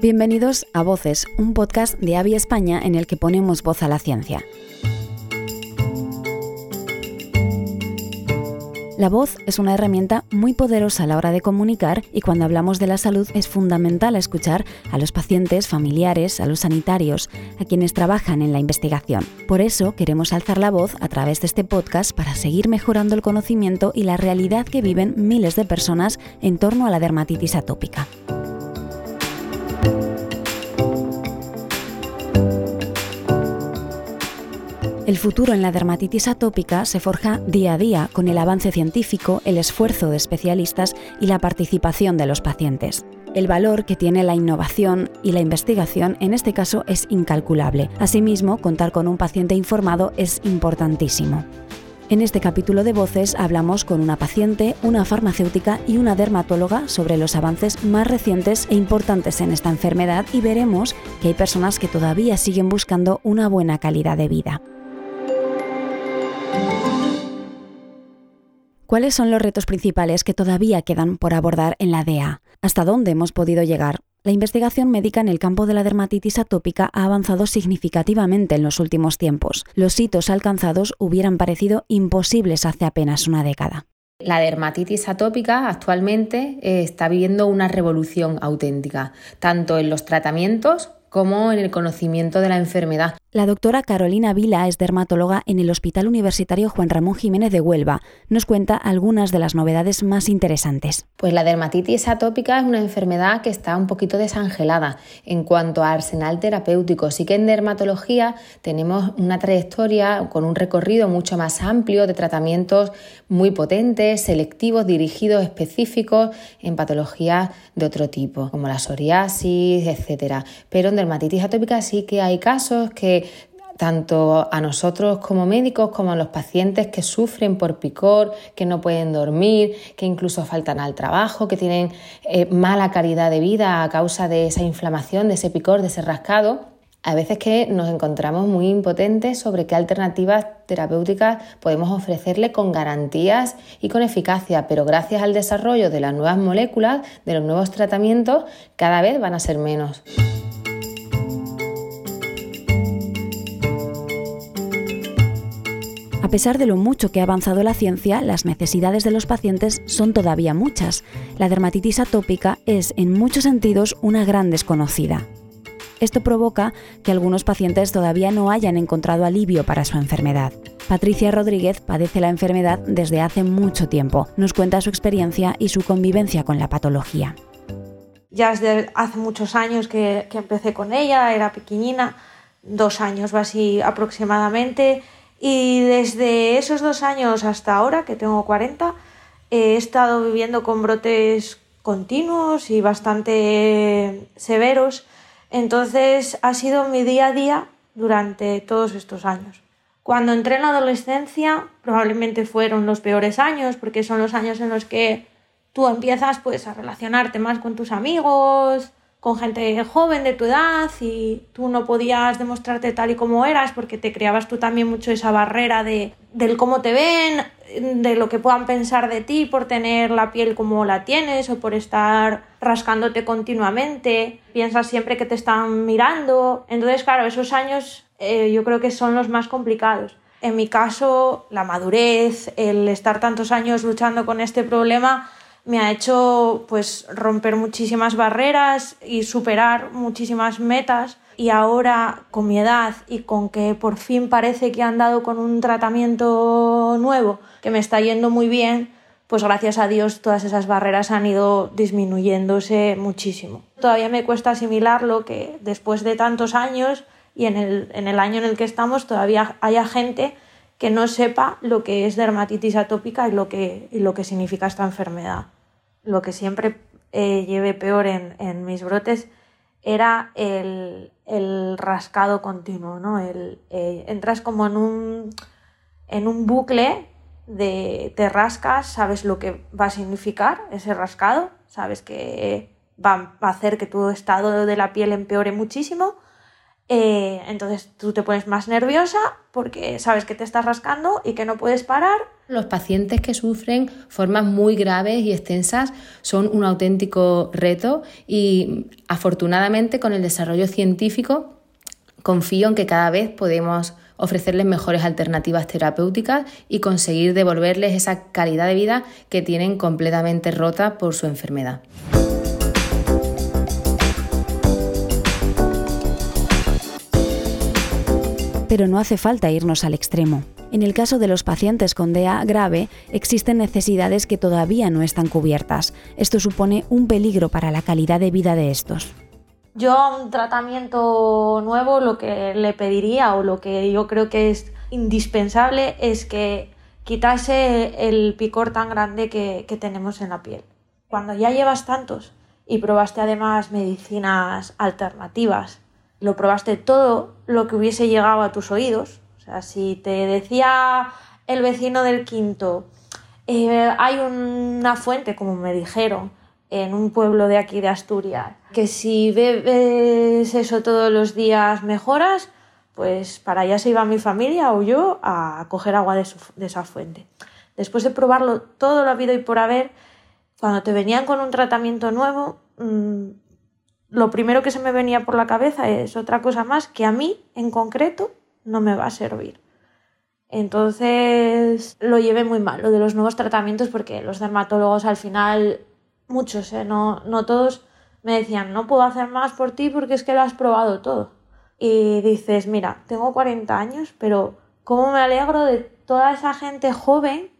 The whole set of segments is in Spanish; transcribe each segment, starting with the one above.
Bienvenidos a Voces, un podcast de Avi España en el que ponemos voz a la ciencia. La voz es una herramienta muy poderosa a la hora de comunicar y cuando hablamos de la salud es fundamental escuchar a los pacientes, familiares, a los sanitarios, a quienes trabajan en la investigación. Por eso queremos alzar la voz a través de este podcast para seguir mejorando el conocimiento y la realidad que viven miles de personas en torno a la dermatitis atópica. El futuro en la dermatitis atópica se forja día a día con el avance científico, el esfuerzo de especialistas y la participación de los pacientes. El valor que tiene la innovación y la investigación en este caso es incalculable. Asimismo, contar con un paciente informado es importantísimo. En este capítulo de Voces hablamos con una paciente, una farmacéutica y una dermatóloga sobre los avances más recientes e importantes en esta enfermedad y veremos que hay personas que todavía siguen buscando una buena calidad de vida. ¿Cuáles son los retos principales que todavía quedan por abordar en la DEA? ¿Hasta dónde hemos podido llegar? La investigación médica en el campo de la dermatitis atópica ha avanzado significativamente en los últimos tiempos. Los hitos alcanzados hubieran parecido imposibles hace apenas una década. La dermatitis atópica actualmente eh, está viviendo una revolución auténtica, tanto en los tratamientos como en el conocimiento de la enfermedad. La doctora Carolina Vila es dermatóloga en el Hospital Universitario Juan Ramón Jiménez de Huelva. Nos cuenta algunas de las novedades más interesantes. Pues la dermatitis atópica es una enfermedad que está un poquito desangelada en cuanto a arsenal terapéutico. Sí que en dermatología tenemos una trayectoria con un recorrido mucho más amplio de tratamientos muy potentes, selectivos, dirigidos, específicos en patologías de otro tipo, como la psoriasis, etcétera. Pero en dermatitis atópica sí que hay casos que tanto a nosotros como médicos como a los pacientes que sufren por picor, que no pueden dormir, que incluso faltan al trabajo, que tienen eh, mala calidad de vida a causa de esa inflamación, de ese picor, de ese rascado. A veces que nos encontramos muy impotentes sobre qué alternativas terapéuticas podemos ofrecerle con garantías y con eficacia, pero gracias al desarrollo de las nuevas moléculas, de los nuevos tratamientos, cada vez van a ser menos. A pesar de lo mucho que ha avanzado la ciencia, las necesidades de los pacientes son todavía muchas. La dermatitis atópica es, en muchos sentidos, una gran desconocida. Esto provoca que algunos pacientes todavía no hayan encontrado alivio para su enfermedad. Patricia Rodríguez padece la enfermedad desde hace mucho tiempo. Nos cuenta su experiencia y su convivencia con la patología. Ya hace muchos años que empecé con ella, era pequeñina, dos años así aproximadamente y desde esos dos años hasta ahora, que tengo 40, he estado viviendo con brotes continuos y bastante severos. Entonces ha sido mi día a día durante todos estos años. Cuando entré en la adolescencia probablemente fueron los peores años porque son los años en los que tú empiezas pues a relacionarte más con tus amigos, con gente joven de tu edad y tú no podías demostrarte tal y como eras porque te creabas tú también mucho esa barrera de del cómo te ven, de lo que puedan pensar de ti por tener la piel como la tienes o por estar rascándote continuamente, piensas siempre que te están mirando, entonces claro, esos años eh, yo creo que son los más complicados. En mi caso, la madurez, el estar tantos años luchando con este problema, me ha hecho pues romper muchísimas barreras y superar muchísimas metas y ahora con mi edad y con que por fin parece que han dado con un tratamiento nuevo que me está yendo muy bien, pues gracias a Dios todas esas barreras han ido disminuyéndose muchísimo. Todavía me cuesta asimilar lo que después de tantos años y en el, en el año en el que estamos todavía haya gente que no sepa lo que es dermatitis atópica y lo que, y lo que significa esta enfermedad lo que siempre eh, llevé peor en, mis brotes era el, rascado continuo, ¿no? El, eh, entras como en un, en un bucle de te rascas, sabes lo que va a significar ese rascado, sabes que va a hacer que tu estado de la piel empeore muchísimo Eh, entonces tú te pones más nerviosa porque sabes que te estás rascando y que no puedes parar. Los pacientes que sufren formas muy graves y extensas son un auténtico reto y afortunadamente con el desarrollo científico confío en que cada vez podemos ofrecerles mejores alternativas terapéuticas y conseguir devolverles esa calidad de vida que tienen completamente rota por su enfermedad. Pero no hace falta irnos al extremo. En el caso de los pacientes con DEA grave, existen necesidades que todavía no están cubiertas. Esto supone un peligro para la calidad de vida de estos. Yo a un tratamiento nuevo lo que le pediría o lo que yo creo que es indispensable es que quitase el picor tan grande que, que tenemos en la piel. Cuando ya llevas tantos y probaste además medicinas alternativas lo probaste todo lo que hubiese llegado a tus oídos. O sea, si te decía el vecino del quinto, eh, hay una fuente, como me dijeron, en un pueblo de aquí de Asturias, que si bebes eso todos los días mejoras, pues para allá se iba mi familia o yo a coger agua de, esa fuente. Después de probarlo todo lo habido y por haber, cuando te venían con un tratamiento nuevo, mm, lo primero que se me venía por la cabeza es otra cosa más que a mí en concreto no me va a servir. Entonces lo llevé muy mal, lo de los nuevos tratamientos, porque los dermatólogos al final, muchos, ¿eh? no, no todos, me decían, no puedo hacer más por ti porque es que lo has probado todo. Y dices, mira, tengo 40 años, pero ¿cómo me alegro de toda esa gente joven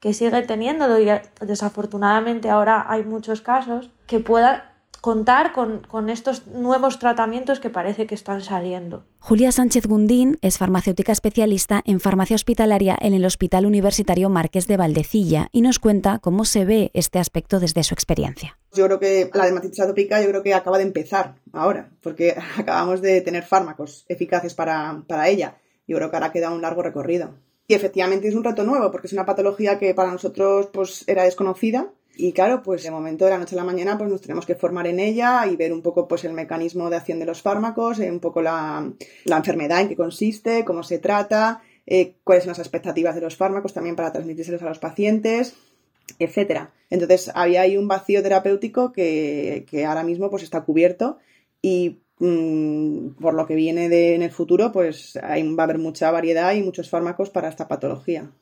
que sigue teniéndolo? Y desafortunadamente ahora hay muchos casos que puedan contar con, estos nuevos tratamientos que parece que están saliendo. Julia Sánchez Gundín es farmacéutica especialista en farmacia hospitalaria en el Hospital Universitario Marqués de Valdecilla y nos cuenta cómo se ve este aspecto desde su experiencia. Yo creo que la dermatitis atópica yo creo que acaba de empezar ahora, porque acabamos de tener fármacos eficaces para, para ella. Yo creo que ahora queda un largo recorrido. Y efectivamente es un reto nuevo, porque es una patología que para nosotros pues, era desconocida y claro, pues de momento de la noche a la mañana pues nos tenemos que formar en ella y ver un poco pues el mecanismo de acción de los fármacos, eh, un poco la, enfermedad en qué consiste, cómo se trata, eh, cuáles son las expectativas de los fármacos también para transmitírselos a los pacientes, etcétera. Entonces había ahí un vacío terapéutico que, ahora mismo pues está cubierto y mm, por lo que viene de, en el futuro pues va a haber mucha variedad y muchos fármacos para esta patología.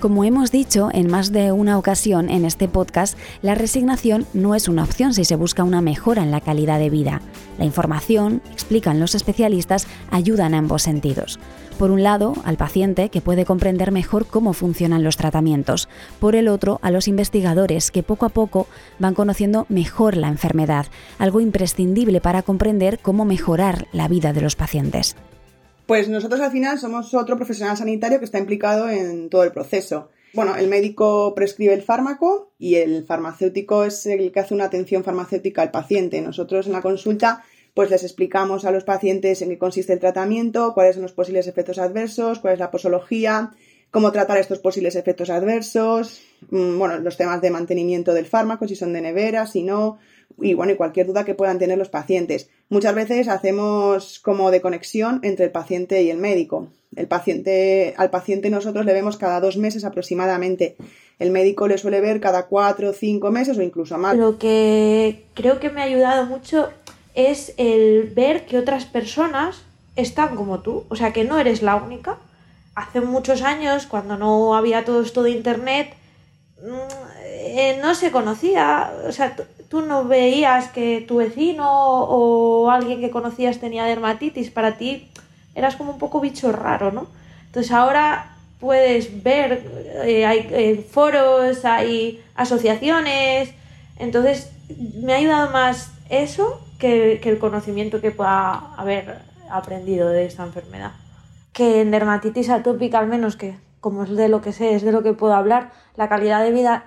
Como hemos dicho en más de una ocasión en este podcast, la resignación no es una opción si se busca una mejora en la calidad de vida. La información, explican los especialistas, ayuda en ambos sentidos. Por un lado, al paciente, que puede comprender mejor cómo funcionan los tratamientos. Por el otro, a los investigadores, que poco a poco van conociendo mejor la enfermedad, algo imprescindible para comprender cómo mejorar la vida de los pacientes. Pues nosotros al final somos otro profesional sanitario que está implicado en todo el proceso. Bueno, el médico prescribe el fármaco y el farmacéutico es el que hace una atención farmacéutica al paciente. Nosotros en la consulta pues les explicamos a los pacientes en qué consiste el tratamiento, cuáles son los posibles efectos adversos, cuál es la posología, cómo tratar estos posibles efectos adversos, mm, bueno, los temas de mantenimiento del fármaco, si son de nevera, si no, y bueno, y cualquier duda que puedan tener los pacientes. Muchas veces hacemos como de conexión entre el paciente y el médico. El paciente, al paciente nosotros le vemos cada dos meses aproximadamente. El médico le suele ver cada cuatro o cinco meses o incluso más. Lo que creo que me ha ayudado mucho es el ver que otras personas están como tú, o sea que no eres la única. Hace muchos años, cuando no había todo esto de internet, mm, eh, no se conocía, o sea, tú no veías que tu vecino o alguien que conocías tenía dermatitis, para ti eras como un poco bicho raro, ¿no? Entonces ahora puedes ver, eh, hay eh, foros, hay asociaciones, entonces me ha ayudado más eso que, que el conocimiento que pueda haber aprendido de esta enfermedad. Que en dermatitis atópica, al menos que como es de lo que sé, es de lo que puedo hablar, la calidad de vida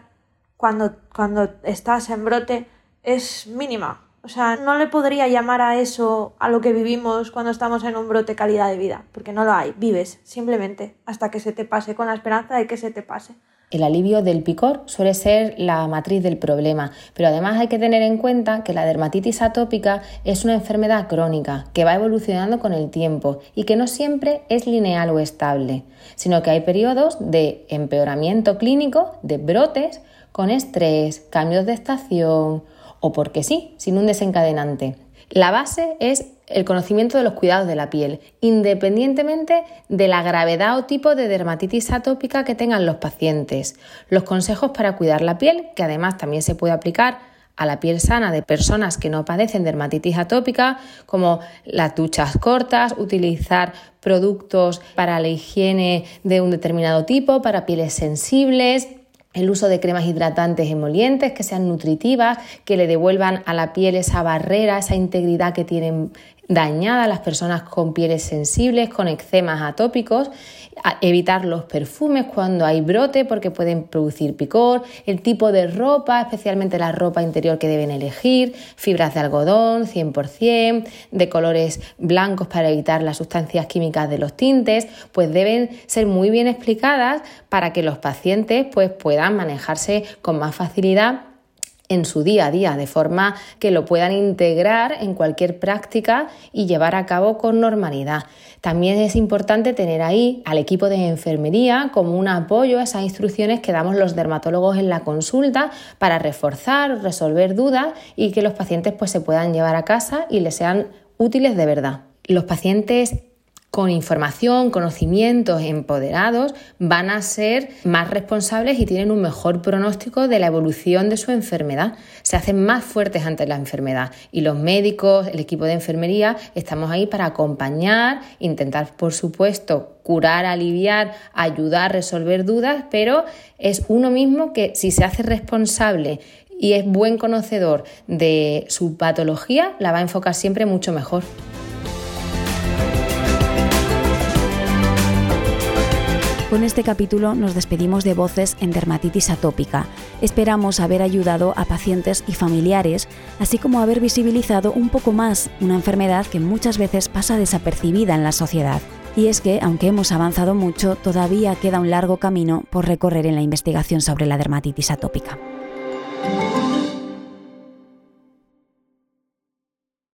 cuando, cuando estás en brote es mínima. O sea, no le podría llamar a eso a lo que vivimos cuando estamos en un brote calidad de vida, porque no lo hay, vives simplemente hasta que se te pase, con la esperanza de que se te pase. El alivio del picor suele ser la matriz del problema, pero además hay que tener en cuenta que la dermatitis atópica es una enfermedad crónica que va evolucionando con el tiempo y que no siempre es lineal o estable, sino que hay periodos de empeoramiento clínico, de brotes, con estrés, cambios de estación o porque sí, sin un desencadenante. La base es el conocimiento de los cuidados de la piel, independientemente de la gravedad o tipo de dermatitis atópica que tengan los pacientes. Los consejos para cuidar la piel, que además también se puede aplicar a la piel sana de personas que no padecen dermatitis atópica, como las duchas cortas, utilizar productos para la higiene de un determinado tipo, para pieles sensibles, el uso de cremas hidratantes emolientes que sean nutritivas, que le devuelvan a la piel esa barrera, esa integridad que tienen dañada las personas con pieles sensibles, con eczemas atópicos, evitar los perfumes cuando hay brote porque pueden producir picor, el tipo de ropa, especialmente la ropa interior que deben elegir, fibras de algodón 100%, de colores blancos para evitar las sustancias químicas de los tintes, pues deben ser muy bien explicadas para que los pacientes pues puedan manejarse con más facilidad en su día a día, de forma que lo puedan integrar en cualquier práctica y llevar a cabo con normalidad. También es importante tener ahí al equipo de enfermería como un apoyo a esas instrucciones que damos los dermatólogos en la consulta para reforzar, resolver dudas y que los pacientes pues, se puedan llevar a casa y les sean útiles de verdad. Los pacientes con información, conocimientos empoderados, van a ser más responsables y tienen un mejor pronóstico de la evolución de su enfermedad. Se hacen más fuertes ante la enfermedad y los médicos, el equipo de enfermería, estamos ahí para acompañar, intentar, por supuesto, curar, aliviar, ayudar, resolver dudas, pero es uno mismo que si se hace responsable y es buen conocedor de su patología, la va a enfocar siempre mucho mejor. Con este capítulo nos despedimos de Voces en Dermatitis Atópica. Esperamos haber ayudado a pacientes y familiares, así como haber visibilizado un poco más una enfermedad que muchas veces pasa desapercibida en la sociedad. Y es que, aunque hemos avanzado mucho, todavía queda un largo camino por recorrer en la investigación sobre la dermatitis atópica.